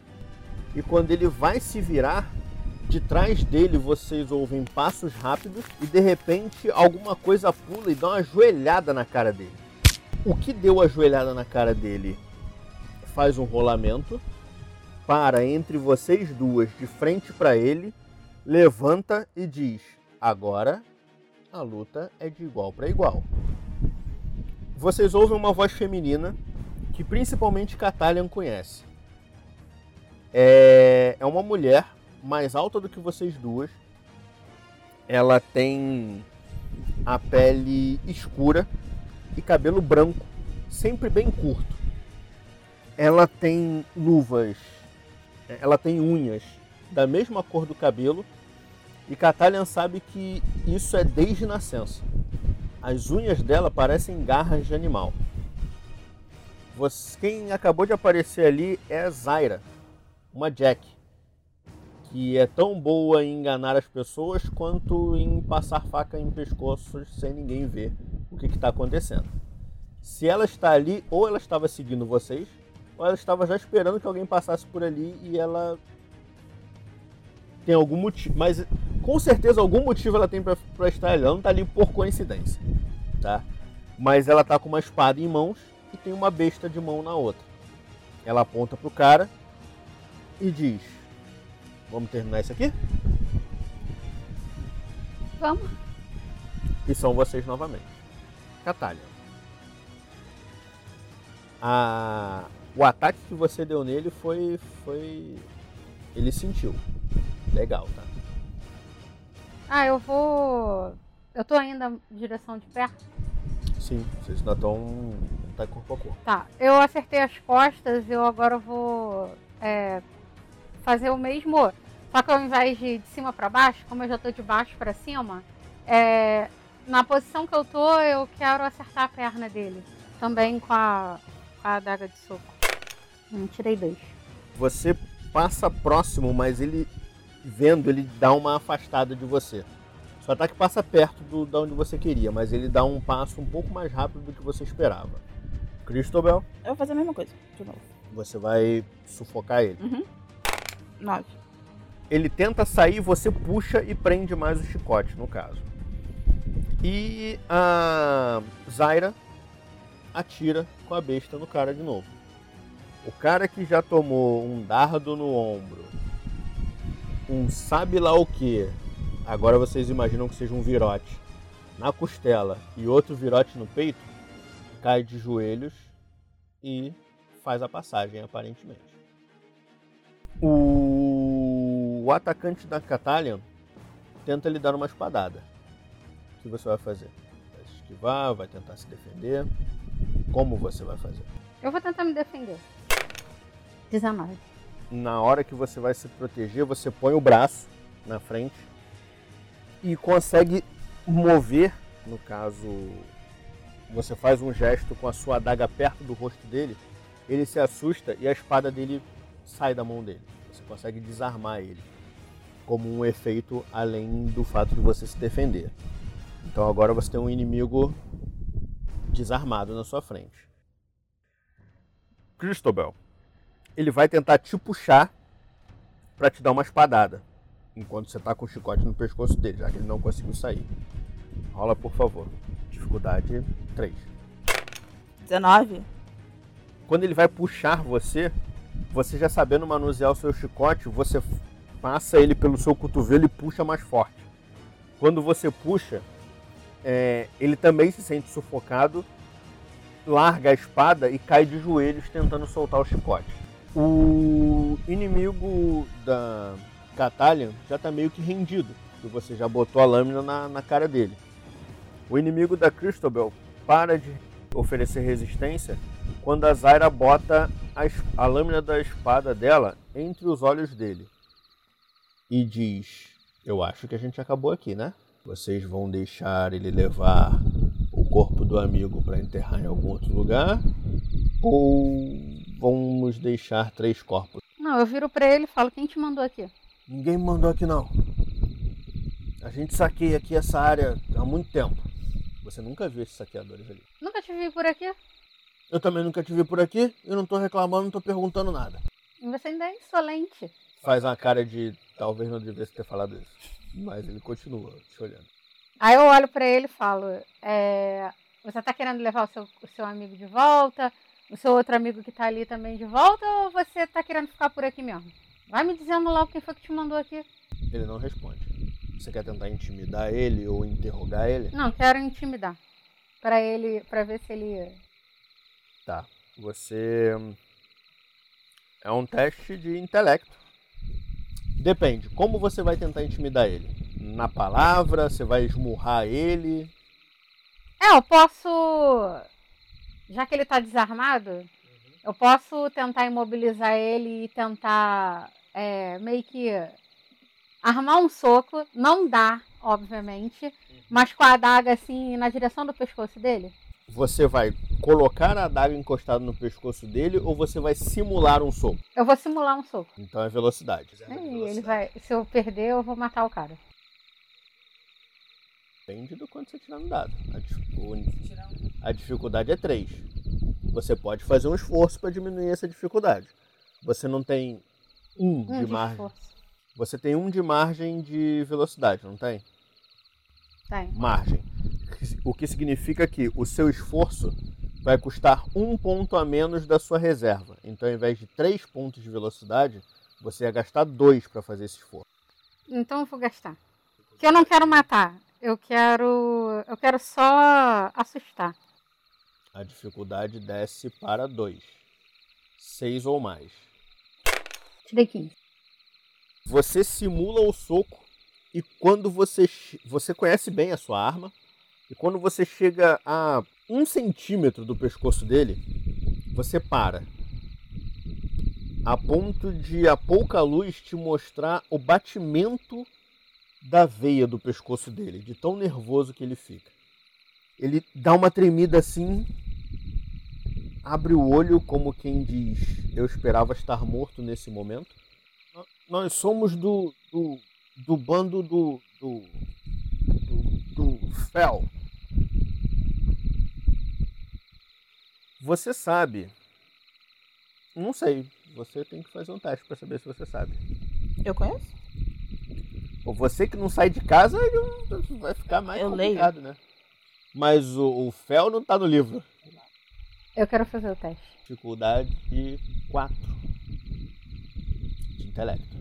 E quando ele vai se virar, de trás dele vocês ouvem passos rápidos e de repente alguma coisa pula e dá uma joelhada na cara dele. O que deu a joelhada na cara dele faz um rolamento, para entre vocês duas, de frente para ele, levanta e diz: Agora a luta é de igual para igual. Vocês ouvem uma voz feminina que principalmente Catalian conhece. É, é uma mulher mais alta do que vocês duas. Ela tem a pele escura e cabelo branco, sempre bem curto. Ela tem luvas, ela tem unhas da mesma cor do cabelo e Catalian sabe que isso é desde nascença. As unhas dela parecem garras de animal. Você- quem acabou de aparecer ali é Zaira, uma Jack, que é tão boa em enganar as pessoas quanto em passar faca em pescoços sem ninguém ver o que está acontecendo. Se ela está ali, ou ela estava seguindo vocês, ou ela estava já esperando que alguém passasse por ali e ela tem algum motivo, mas com certeza algum motivo ela tem pra estar ali. Ela não tá ali por coincidência, tá? Mas ela tá com uma espada em mãos e tem uma besta de mão na outra. Ela aponta pro cara e diz: Vamos terminar isso aqui? Vamos. E são vocês novamente. Catalha. A... O ataque que você deu nele foi. foi. Ele sentiu. Legal, tá? Ah, eu vou. Eu tô ainda em direção de perto. Sim, vocês ainda estão. tá corpo a corpo. Tá, eu acertei as costas, eu agora vou é, fazer o mesmo. Só que ao invés de de cima pra baixo, como eu já tô de baixo pra cima, é, na posição que eu tô, eu quero acertar a perna dele. Também com a, com a adaga de soco. Hum, tirei dois. Você passa próximo, mas ele vendo, ele dá uma afastada de você. Seu ataque passa perto do, da onde você queria, mas ele dá um passo um pouco mais rápido do que você esperava. Cristobel, Eu vou fazer a mesma coisa, de novo. você vai sufocar ele. Nove. Ele tenta sair, você puxa e prende mais o chicote, no caso. E a Zaira atira com a besta no cara de novo. O cara que já tomou um dardo no ombro, um sabe lá o que, agora vocês imaginam que seja um virote na costela e outro virote no peito, cai de joelhos e faz a passagem, aparentemente. O, o atacante da Catalian tenta lhe dar uma espadada. O que você vai fazer? Vai se esquivar, vai tentar se defender. Como você vai fazer? Eu vou tentar me defender. 19. Na hora que você vai se proteger, você põe o braço na frente e consegue mover, no caso, você faz um gesto com a sua adaga perto do rosto dele, ele se assusta e a espada dele sai da mão dele. Você consegue desarmar ele, como um efeito além do fato de você se defender. Então agora você tem um inimigo desarmado na sua frente. Cristobal, ele vai tentar te puxar para te dar uma espadada, enquanto você tá com o chicote no pescoço dele, já que ele não conseguiu sair. Rola, por favor. Dificuldade 3. 19. Quando ele vai puxar você, você já sabendo manusear o seu chicote, você passa ele pelo seu cotovelo e puxa mais forte. Quando você puxa, é, ele também se sente sufocado, larga a espada e cai de joelhos tentando soltar o chicote. O inimigo da Catalian já está meio que rendido, porque você já botou a lâmina na, na cara dele. O inimigo da Cristobal para de oferecer resistência quando a Zaira bota a, a lâmina da espada dela entre os olhos dele e diz: Eu acho que a gente acabou aqui, né? Vocês vão deixar ele levar o corpo do amigo para enterrar em algum outro lugar? Ou vamos deixar três corpos? Não, eu viro para ele e falo: Quem te mandou aqui? Ninguém me mandou aqui, não. A gente saqueia aqui essa área há muito tempo. Você nunca viu esses saqueadores ali. Nunca te vi por aqui. Eu também nunca te vi por aqui. Eu não tô reclamando, não tô perguntando nada. Você ainda é insolente. Faz uma cara de talvez não devesse ter falado isso. Mas ele continua te olhando. Aí eu olho para ele e falo: é, Você tá querendo levar o seu, o seu amigo de volta? O seu outro amigo que tá ali também de volta? Ou você tá querendo ficar por aqui mesmo? Vai me dizendo logo quem foi que te mandou aqui. Ele não responde. Você quer tentar intimidar ele ou interrogar ele? Não, quero intimidar. Para ele, para ver se ele. Tá. Você é um teste de intelecto. Depende. Como você vai tentar intimidar ele? Na palavra? Você vai esmurrar ele? É, eu posso. Já que ele tá desarmado, eu posso tentar imobilizar ele e tentar é, meio que armar um soco. Não dá, obviamente, mas com a adaga assim na direção do pescoço dele. Você vai colocar a adaga encostada no pescoço dele ou você vai simular um soco? Eu vou simular um soco. Então é velocidade. É, ele vai, se eu perder, eu vou matar o cara. Depende do quanto você tirar no dado. A, a dificuldade é 3. Você pode fazer um esforço para diminuir essa dificuldade. Você não tem um, Um de de margem. esforço. Você tem um de margem de velocidade, não tem? Tem. Margem. O que significa que o seu esforço vai custar um ponto a menos da sua reserva. Então, ao invés de três pontos de velocidade, você ia gastar dois para fazer esse esforço. Então eu vou gastar. Que eu não quero matar. Eu quero. Eu quero só assustar. A dificuldade desce para dois. Seis ou mais. Tirei 15. Você simula o soco e quando você você conhece bem a sua arma e quando você chega a um centímetro do pescoço dele, você para. A ponto de a pouca luz te mostrar o batimento da veia do pescoço dele, de tão nervoso que ele fica. Ele dá uma tremida assim, abre o olho como quem diz: Eu esperava estar morto nesse momento. Nó- Nós somos do, do, do bando do, do, do, do Fel. Você sabe. Não sei. Você tem que fazer um teste para saber se você sabe. Eu conheço? Ou você que não sai de casa ele vai ficar mais Eu leio. complicado, né? Mas o, o Fel não tá no livro. Eu quero fazer o teste. Dificuldade 4 de intelecto.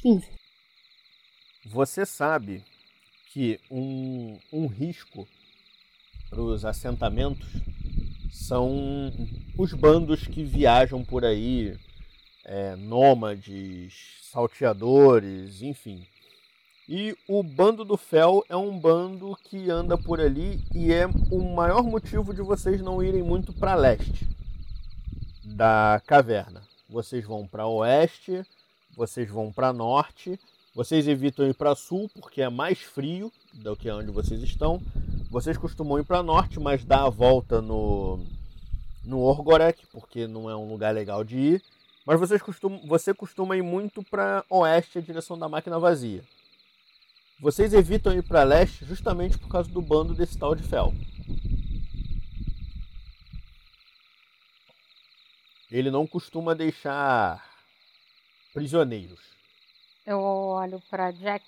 15. Você sabe que um, um risco para os assentamentos são os bandos que viajam por aí, é, nômades, salteadores, enfim. E o bando do Fel é um bando que anda por ali e é o maior motivo de vocês não irem muito para leste da caverna. Vocês vão para oeste, vocês vão para norte, vocês evitam ir para sul porque é mais frio do que onde vocês estão. Vocês costumam ir para norte, mas dá a volta no no Orgorek porque não é um lugar legal de ir. Mas vocês costumam, você costuma ir muito para oeste, a direção da máquina vazia. Vocês evitam ir para leste justamente por causa do bando desse tal de Fel. Ele não costuma deixar prisioneiros. Eu olho para Jack.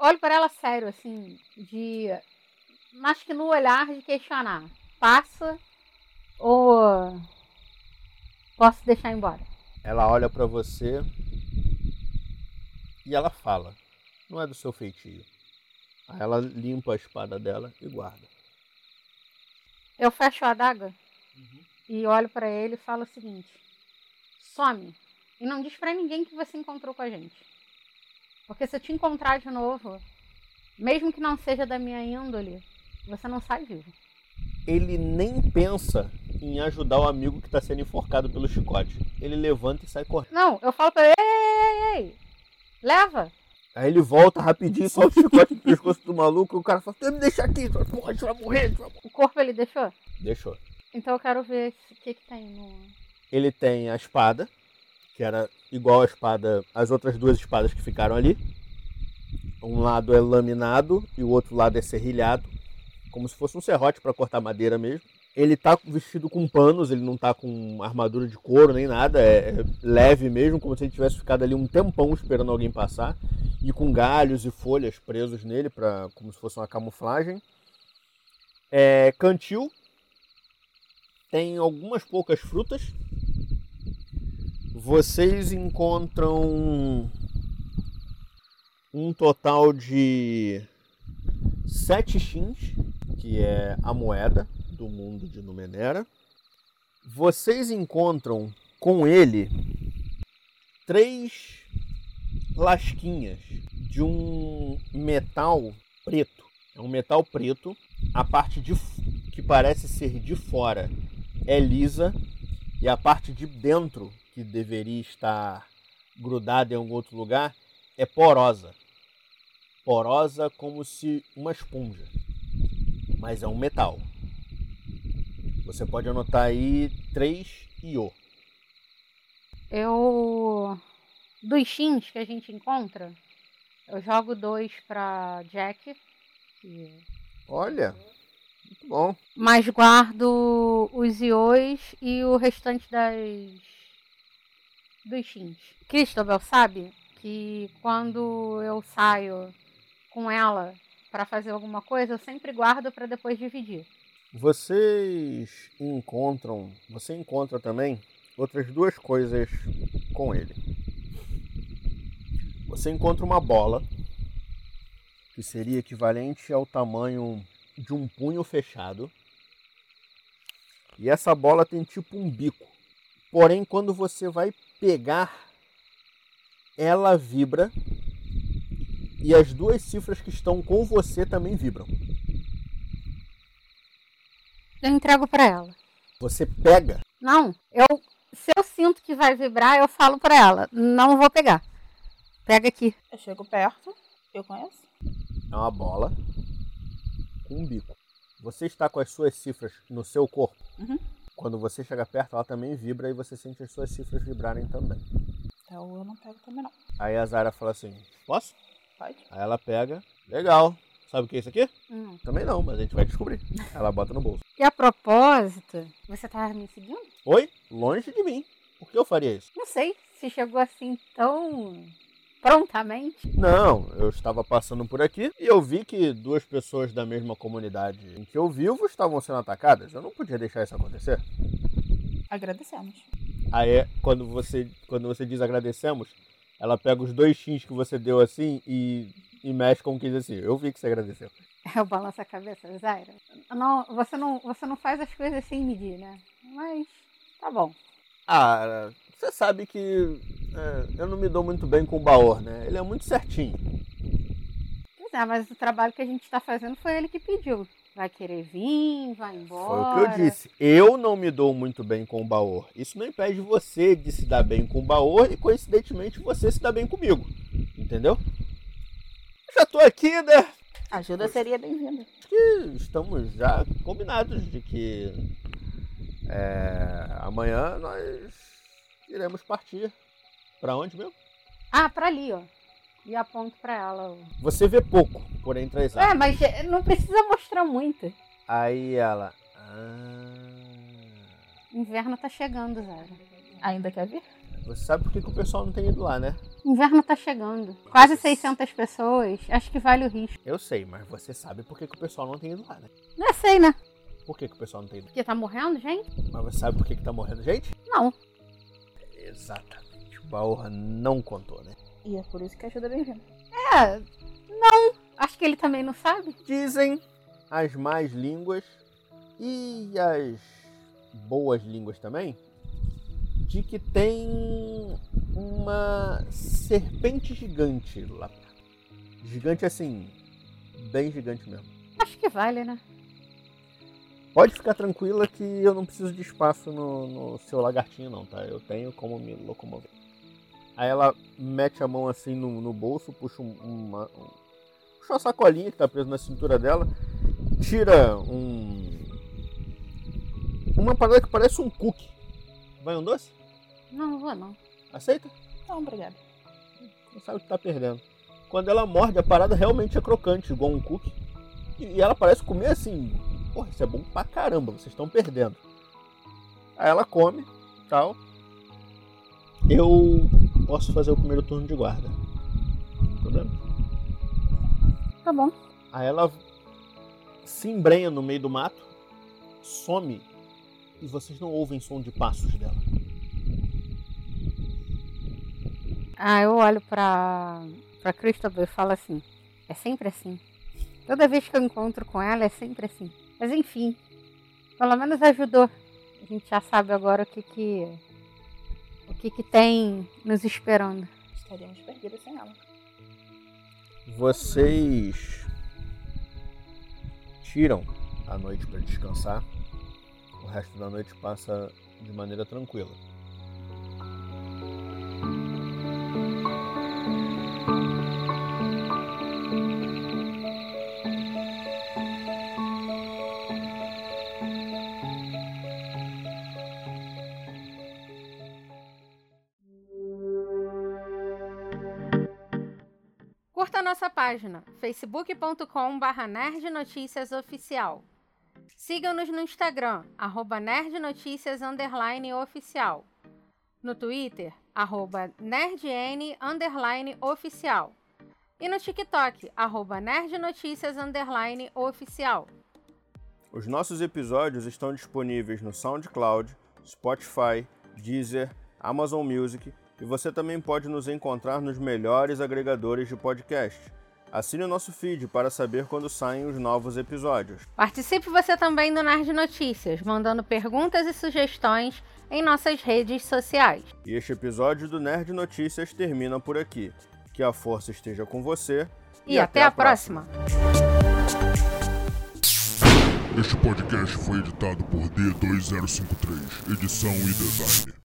Olho para ela sério, assim, de. Mas que no olhar de questionar. Passa ou posso deixar embora? Ela olha para você e ela fala: Não é do seu feitio. Aí ela limpa a espada dela e guarda. Eu fecho a adaga uhum. e olho para ele e falo o seguinte: Some e não diz para ninguém que você encontrou com a gente. Porque se eu te encontrar de novo, mesmo que não seja da minha índole, você não sai vivo. Ele nem pensa em ajudar o amigo que está sendo enforcado pelo chicote. Ele levanta e sai correndo. Não, eu falo para ele: ei, ei, ei, leva. Aí ele volta rapidinho, solta o chicote no pescoço do maluco. E o cara fala: me deixa aqui, porra, a gente vai morrer. Gente vai morrer. O corpo ele deixou? Deixou. Então eu quero ver o que, que tem no. Ele tem a espada, que era igual a espada, as outras duas espadas que ficaram ali. Um lado é laminado e o outro lado é serrilhado, como se fosse um serrote para cortar madeira mesmo. Ele tá vestido com panos, ele não tá com armadura de couro nem nada, é, é leve mesmo, como se ele tivesse ficado ali um tempão esperando alguém passar, e com galhos e folhas presos nele, pra, como se fosse uma camuflagem. É, cantil, tem algumas poucas frutas. Vocês encontram um total de sete shins, que é a moeda do mundo de Numenera. Vocês encontram com ele três lasquinhas de um metal preto. É um metal preto. A parte de que parece ser de fora é lisa e a parte de dentro, que deveria estar grudada em algum outro lugar, é porosa. Porosa como se uma esponja. Mas é um metal. Você pode anotar aí 3 IO. Eu. Dos shins que a gente encontra, eu jogo dois pra Jack. Que... Olha, muito bom. Mas guardo os IOs e o restante das. dos shins. Cristóbal sabe que quando eu saio com ela para fazer alguma coisa, eu sempre guardo para depois dividir. Vocês encontram, você encontra também outras duas coisas com ele. Você encontra uma bola que seria equivalente ao tamanho de um punho fechado. E essa bola tem tipo um bico. Porém, quando você vai pegar, ela vibra e as duas cifras que estão com você também vibram. Eu entrego para ela. Você pega? Não, eu se eu sinto que vai vibrar, eu falo para ela, não vou pegar. Pega aqui. Eu chego perto, eu conheço. É uma bola com um bico. Você está com as suas cifras no seu corpo. Uhum. Quando você chega perto, ela também vibra e você sente as suas cifras vibrarem também. Então eu não pego também não. Aí a Zara fala assim: Posso? Pode. Aí ela pega. Legal. Sabe o que é isso aqui? Hum. Também não, mas a gente vai descobrir. Ela bota no bolso. E a propósito, você tá me seguindo? Oi? Longe de mim. Por que eu faria isso? Não sei. Se chegou assim tão prontamente. Não, eu estava passando por aqui e eu vi que duas pessoas da mesma comunidade em que eu vivo estavam sendo atacadas. Eu não podia deixar isso acontecer. Agradecemos. Aí, quando você, quando você diz agradecemos, ela pega os dois X que você deu assim e e mexe como que diz assim, eu vi que você agradeceu. Eu balanço a cabeça, Zaira. Não, você não, você não faz as coisas sem medir, né? Mas tá bom. Ah, você sabe que é, eu não me dou muito bem com o Baor, né? Ele é muito certinho. é, mas o trabalho que a gente está fazendo foi ele que pediu. Vai querer vir, vai embora. Foi o que eu disse. Eu não me dou muito bem com o Baor. Isso não impede você de se dar bem com o Baor e, coincidentemente, você se dar bem comigo. Entendeu? Já tô aqui, né? Ajuda seria bem-vinda. Estamos já combinados de que é, amanhã nós iremos partir. Para onde mesmo? Ah, para ali, ó. E aponto para ela. Você vê pouco por entre as É, mas não precisa mostrar muito. Aí ela. Ah... Inverno tá chegando, Zara. Ainda quer vir? Você sabe por que, que, o pessoal não tem ido lá, né? Inverno tá chegando. Quase 600 pessoas. Acho que vale o risco. Eu sei, mas você sabe por que, que o pessoal não tem ido lá, né? Não sei, né? Por que, que o pessoal não tem ido? Porque tá morrendo gente? Mas você sabe por que, que tá morrendo gente? Não. Exatamente. O Baorra não contou, né? E é por isso que ajuda bem-vindo. É, não. Acho que ele também não sabe. Dizem as más línguas e as boas línguas também de que tem uma serpente gigante lá. Gigante assim, bem gigante mesmo. Acho que vale, né? Pode ficar tranquila que eu não preciso de espaço no, no seu lagartinho não, tá? Eu tenho como me locomover. Aí ela mete a mão assim no, no bolso, puxa um, uma, um, puxa uma sacolinha que tá presa na cintura dela, tira um uma parada que parece um cookie. Vai um doce? Não, não vou não. Aceita? Não, obrigado. Não sabe o que tá perdendo. Quando ela morde, a parada realmente é crocante, igual um cookie. E, e ela parece comer assim. Porra, isso é bom pra caramba, vocês estão perdendo. Aí ela come, tal. Eu posso fazer o primeiro turno de guarda. Não problema? Tá bom. Aí ela se embrenha no meio do mato, some e vocês não ouvem som de passos dela. Ah, eu olho pra, pra Christopher e falo assim: é sempre assim. Toda vez que eu encontro com ela é sempre assim. Mas enfim, pelo menos ajudou. A gente já sabe agora o que que o que que tem nos esperando. Estaríamos perdidos sem ela. Vocês tiram a noite para descansar. O resto da noite passa de maneira tranquila. Nossa página facebook.com.br nerdnoticiasoficial. Siga-nos no Instagram, arroba nerdnoticias. No Twitter, arroba nerdn. E no TikTok, arroba nerdnoticias. Os nossos episódios estão disponíveis no SoundCloud, Spotify, Deezer, Amazon Music e você também pode nos encontrar nos melhores agregadores de podcast. Assine o nosso feed para saber quando saem os novos episódios. Participe você também do Nerd Notícias, mandando perguntas e sugestões em nossas redes sociais. E este episódio do Nerd Notícias termina por aqui. Que a força esteja com você e, e até, até, a, a próxima. próxima. Este podcast foi editado por D2053, edição e design.